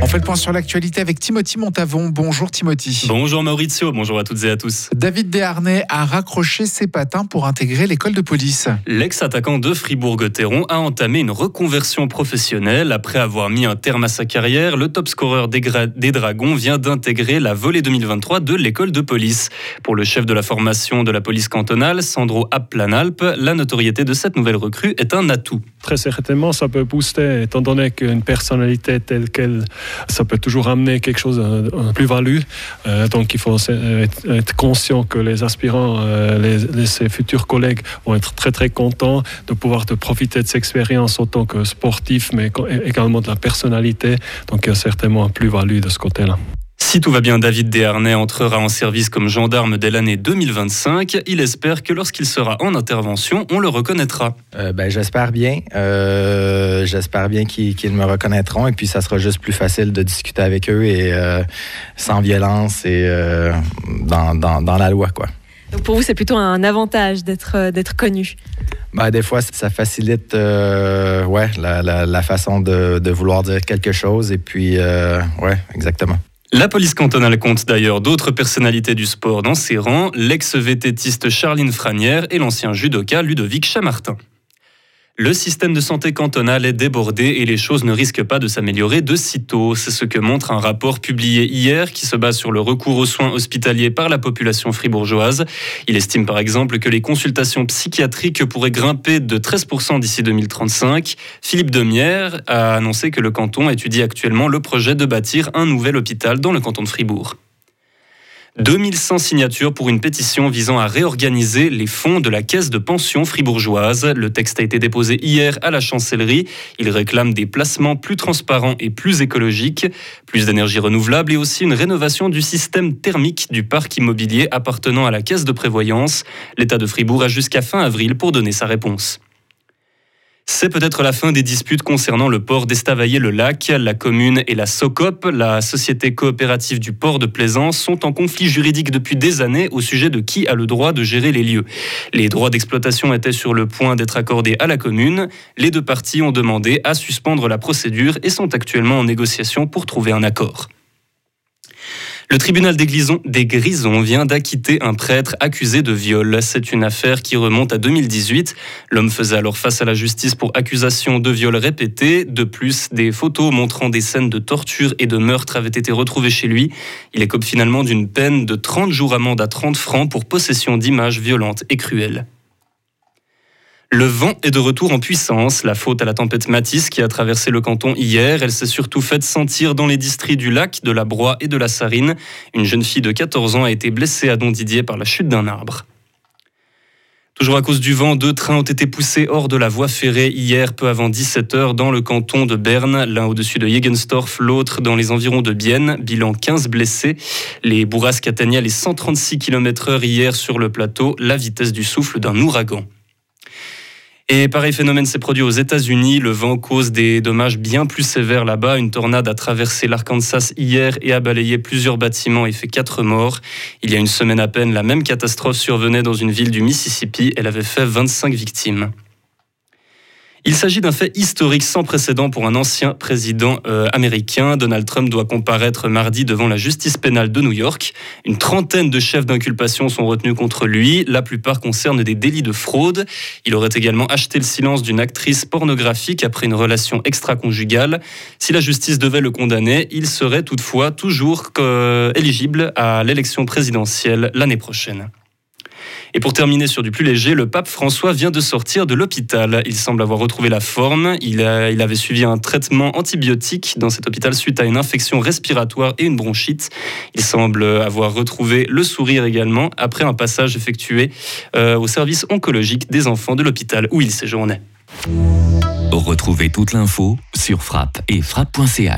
On fait le point sur l'actualité avec Timothy Montavon. Bonjour Timothy. Bonjour Maurizio, bonjour à toutes et à tous. David Desharnais a raccroché ses patins pour intégrer l'école de police. L'ex-attaquant de Fribourg-Gotteron a entamé une reconversion professionnelle. Après avoir mis un terme à sa carrière, le top scoreur des, des Dragons vient d'intégrer la volée 2023 de l'école de police. Pour le chef de la formation de la police cantonale, Sandro Applanalp, la notoriété de cette nouvelle recrue est un atout. Très certainement, ça peut booster, étant donné qu'une personnalité telle qu'elle ça peut toujours amener quelque chose de plus-value. Euh, donc il faut être, conscient que les aspirants, euh, les, ses futurs collègues vont être très très contents de pouvoir de profiter de cette expérience autant que sportif, mais également de la personnalité. Donc il y a certainement un plus-value de ce côté-là. Si tout va bien, David Desharnais entrera en service comme gendarme dès l'année 2025. Il espère que lorsqu'il sera en intervention, on le reconnaîtra. Euh, ben, j'espère bien. Euh, j'espère bien qu'ils me reconnaîtront et puis ça sera juste plus facile de discuter avec eux et euh, sans violence et dans, dans, dans, la loi, quoi. Donc pour vous, c'est plutôt un avantage d'être d'être connu. Ben, des fois, ça facilite ouais, la, la, la façon de, de, vouloir dire quelque chose. Et puis, ouais, exactement. La police cantonale compte d'ailleurs d'autres personnalités du sport dans ses rangs, l'ex-vététiste Charline Franière et l'ancien judoka Ludovic Chamartin. Le système de santé cantonal est débordé et les choses ne risquent pas de s'améliorer de sitôt. C'est ce que montre un rapport publié hier qui se base sur le recours aux soins hospitaliers par la population fribourgeoise. Il estime par exemple que les consultations psychiatriques pourraient grimper de 13% d'ici 2035. Philippe Demière a annoncé que le canton étudie actuellement le projet de bâtir un nouvel hôpital dans le canton de Fribourg. 2100 signatures pour une pétition visant à réorganiser les fonds de la caisse de pension fribourgeoise. Le texte a été déposé hier à la chancellerie. Il réclame des placements plus transparents et plus écologiques, plus d'énergie renouvelable et aussi une rénovation du système thermique du parc immobilier appartenant à la caisse de prévoyance. L'État de Fribourg a jusqu'à fin avril pour donner sa réponse. C'est peut-être la fin des disputes concernant le port d'Estavayer-le-Lac. La commune et la SOCOP, la société coopérative du port de Plaisance, sont en conflit juridique depuis des années au sujet de qui a le droit de gérer les lieux. Les droits d'exploitation étaient sur le point d'être accordés à la commune. Les deux parties ont demandé à suspendre la procédure et sont actuellement en négociation pour trouver un accord. Le tribunal des, Grisons, vient d'acquitter un prêtre accusé de viol. C'est une affaire qui remonte à 2018. L'homme faisait alors face à la justice pour accusation de viol répété. De plus, des photos montrant des scènes de torture et de meurtre avaient été retrouvées chez lui. Il écope finalement d'une peine de 30 jours amende à 30 francs pour possession d'images violentes et cruelles. Le vent est de retour en puissance. La faute à la tempête Matisse qui a traversé le canton hier. Elle s'est surtout faite sentir dans les districts du lac, de la Broye et de la Sarine. Une jeune fille de 14 ans a été blessée à Didier par la chute d'un arbre. Toujours à cause du vent, deux trains ont été poussés hors de la voie ferrée hier peu avant 17h dans le canton de Berne, l'un au-dessus de Jegenstorf, l'autre dans les environs de Bienne. Bilan 15 blessés. Les bourrasques atteignaient les 136 km/h hier sur le plateau, la vitesse du souffle d'un ouragan. Et pareil phénomène s'est produit aux États-Unis. Le vent cause des dommages bien plus sévères là-bas. Une tornade a traversé l'Arkansas hier et a balayé plusieurs bâtiments et fait quatre morts. Il y a une semaine à peine, la même catastrophe survenait dans une ville du Mississippi. Elle avait fait 25 victimes. Il s'agit d'un fait historique sans précédent pour un ancien président euh, américain. Donald Trump doit comparaître mardi devant la justice pénale de New York. Une trentaine de chefs d'inculpation sont retenus contre lui. La plupart concernent des délits de fraude. Il aurait également acheté le silence d'une actrice pornographique après une relation extra-conjugale. Si la justice devait le condamner, il serait toutefois toujours euh, éligible à l'élection présidentielle l'année prochaine. Et pour terminer sur du plus léger, le pape François vient de sortir de l'hôpital. Il semble avoir retrouvé la forme. Il, avait suivi un traitement antibiotique dans cet hôpital suite à une infection respiratoire et une bronchite. Il semble avoir retrouvé le sourire également après un passage effectué euh, au service oncologique des enfants de l'hôpital où il séjournait. Retrouvez toute l'info sur frappe et frappe.ch.